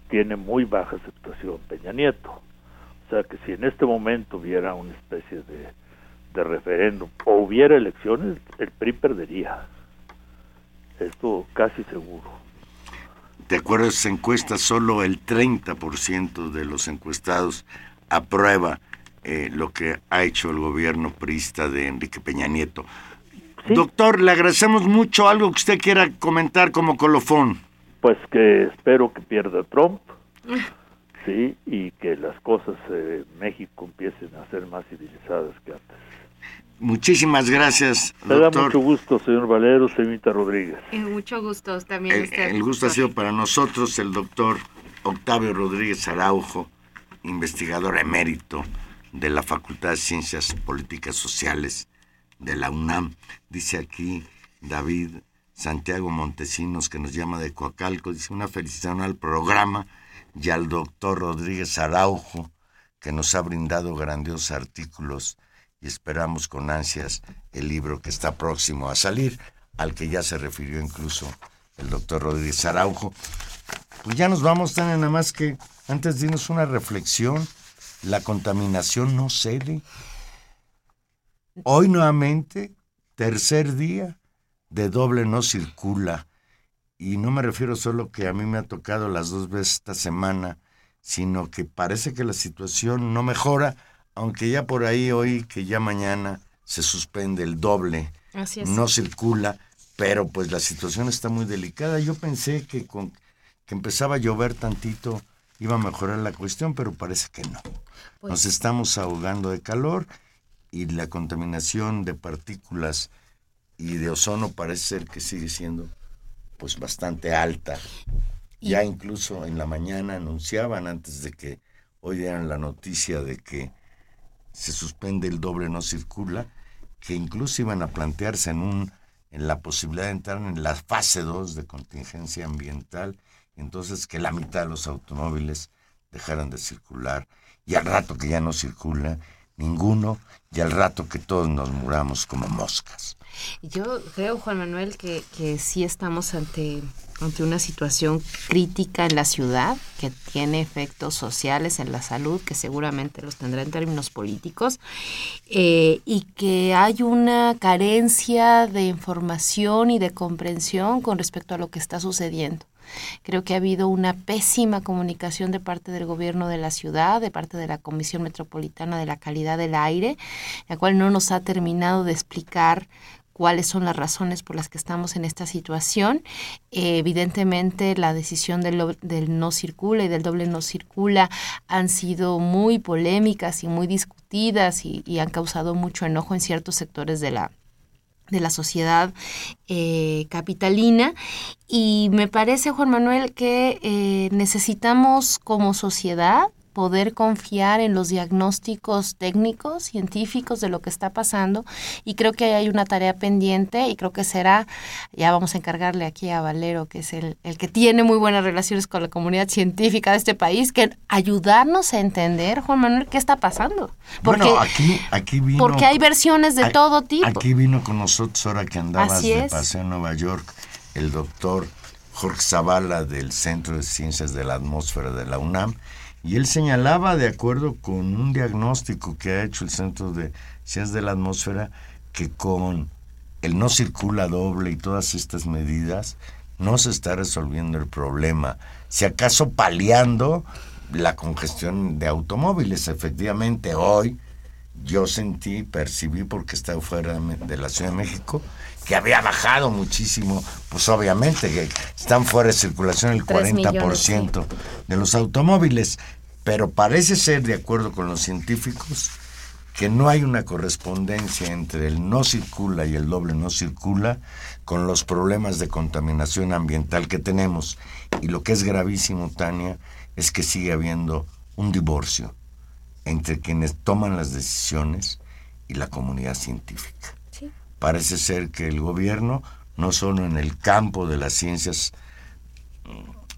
tiene muy baja aceptación Peña Nieto. O sea que si en este momento hubiera una especie de, de referéndum o hubiera elecciones, el PRI perdería. Esto casi seguro. De acuerdo a esas encuestas, solo el 30% de los encuestados aprueba eh, lo que ha hecho el gobierno priista de Enrique Peña Nieto. Doctor, le agradecemos mucho algo que usted quiera comentar como colofón. Pues que espero que pierda Trump, sí, y que las cosas en México empiecen a ser más civilizadas que antes. Muchísimas gracias, Me da mucho gusto, señor Valero, señorita Rodríguez. Eh, mucho gusto también. El, el gusto ha sido para nosotros, el doctor Octavio Rodríguez Araujo investigador emérito de la Facultad de Ciencias Políticas Sociales de la UNAM. Dice aquí David Santiago Montesinos, que nos llama de Coacalco, dice una felicitación al programa y al doctor Rodríguez Araujo, que nos ha brindado grandiosos artículos y esperamos con ansias el libro que está próximo a salir, al que ya se refirió incluso el doctor Rodríguez Araujo. Pues ya nos vamos, tan nada más que antes dinos una reflexión. La contaminación no cede. Hoy nuevamente, tercer día, de doble no circula. Y no me refiero solo que a mí me ha tocado las dos veces esta semana, sino que parece que la situación no mejora, aunque ya por ahí hoy, que ya mañana se suspende el doble, no circula, pero pues la situación está muy delicada. Yo pensé que con que empezaba a llover tantito iba a mejorar la cuestión, pero parece que no. Pues Nos estamos ahogando de calor y la contaminación de partículas y de ozono parece ser que sigue siendo pues bastante alta. Ya incluso en la mañana anunciaban antes de que hoy dieran la noticia de que se suspende el doble no circula, que incluso iban a plantearse en un en la posibilidad de entrar en la fase 2 de contingencia ambiental entonces que la mitad de los automóviles dejaran de circular y al rato que ya no circula, ninguno, y al rato que todos nos muramos como moscas. Yo creo, Juan Manuel, que, que sí estamos ante, ante una situación crítica en la ciudad que tiene efectos sociales en la salud, que seguramente los tendrá en términos políticos, eh, y que hay una carencia de información y de comprensión con respecto a lo que está sucediendo. Creo que ha habido una pésima comunicación de parte del gobierno de la ciudad, de parte de la Comisión Metropolitana de la Calidad del Aire, la cual no nos ha terminado de explicar cuáles son las razones por las que estamos en esta situación. Eh, evidentemente, la decisión del, no circula y del doble no circula han sido muy polémicas y muy discutidas y, y han causado mucho enojo en ciertos sectores de la, de la sociedad eh, capitalina y me parece, Juan Manuel, que eh, necesitamos como sociedad poder confiar en los diagnósticos técnicos, científicos de lo que está pasando y creo que ahí hay una tarea pendiente y creo que será, ya vamos a encargarle aquí a Valero, que es el, el que tiene muy buenas relaciones con la comunidad científica de este país, que ayudarnos a entender, Juan Manuel, qué está pasando. Porque, bueno, aquí, aquí vino... porque hay versiones de todo tipo. Aquí vino con nosotros, ahora que andabas de paseo en Nueva York, el doctor Jorge Zavala del Centro de Ciencias de la Atmósfera de la UNAM, y él señalaba, de acuerdo con un diagnóstico que ha hecho el Centro de Ciencias de la Atmósfera, que con el no circula doble y todas estas medidas, no se está resolviendo el problema. Si acaso paliando la congestión de automóviles, efectivamente hoy yo sentí, percibí, porque estaba fuera de, la Ciudad de México, que había bajado muchísimo, pues obviamente que están fuera de circulación el Tres 40% millones, de los automóviles, pero parece ser, de acuerdo con los científicos, que no hay una correspondencia entre el no circula y el doble no circula con los problemas de contaminación ambiental que tenemos. Y lo que es gravísimo, Tania, es que sigue habiendo un divorcio entre quienes toman las decisiones y la comunidad científica. Parece ser que el gobierno, no solo en el campo de las ciencias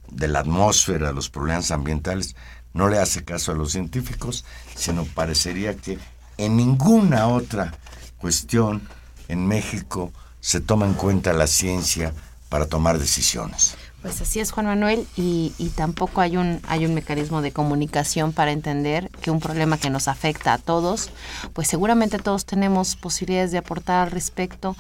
de la atmósfera, los problemas ambientales, no le hace caso a los científicos, sino parecería que en ninguna otra cuestión en México se toma en cuenta la ciencia para tomar decisiones. Pues así es, Juan Manuel, y, y tampoco hay un, hay un mecanismo de comunicación para entender que un problema que nos afecta a todos, pues seguramente todos tenemos posibilidades de aportar al respecto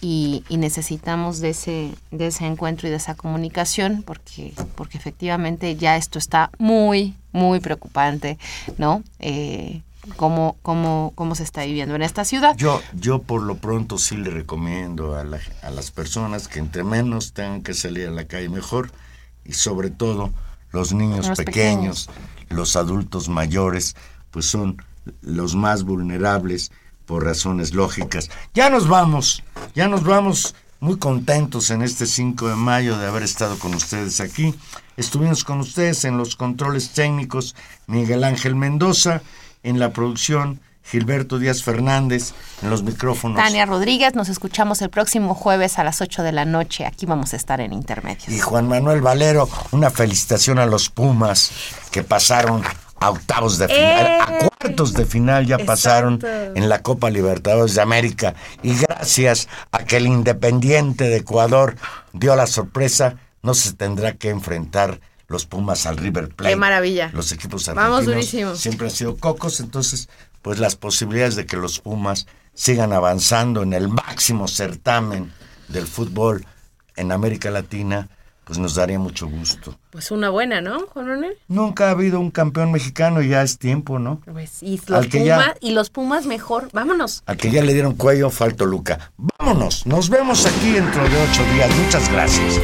y, y necesitamos de ese, de ese encuentro y de esa comunicación, porque, porque efectivamente ya esto está muy, muy preocupante, ¿no? Eh, cómo, cómo, cómo se está viviendo en esta ciudad. Yo, yo por lo pronto sí le recomiendo a, la- a las personas que entre menos tengan que salir a la calle mejor y sobre todo los niños Los pequeños, los adultos mayores, pues son los más vulnerables por razones lógicas. Ya nos vamos, ya nos vamos muy contentos en este 5 de mayo de haber estado con ustedes aquí. Estuvimos con ustedes en los controles técnicos Miguel Ángel Mendoza, en la producción Gilberto Díaz Fernández, en los micrófonos. Tania Rodríguez, nos escuchamos el próximo jueves a las 8 de la noche. Aquí vamos a estar en Intermedios. Y Juan Manuel Valero, una felicitación a los Pumas que pasaron a octavos de final, a cuartos de final ya pasaron en la Copa Libertadores de América. Y gracias a que el Independiente de Ecuador dio la sorpresa, no se tendrá que enfrentar los Pumas al River Plate. Qué maravilla. Los equipos Vamos argentinos durísimo. siempre han sido cocos, entonces pues las posibilidades de que los Pumas sigan avanzando en el máximo certamen del fútbol en América Latina, pues nos daría mucho gusto. Pues una buena, ¿no, Juan Manuel? Nunca ha habido un campeón mexicano y ya es tiempo, ¿no? Pues, y, Al los que Pumas, ya- y los Pumas mejor. Vámonos. Al que ya le dieron cuello, falto Luca. Vámonos, nos vemos aquí dentro de ocho días. Muchas gracias.